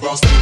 bounce, bounce.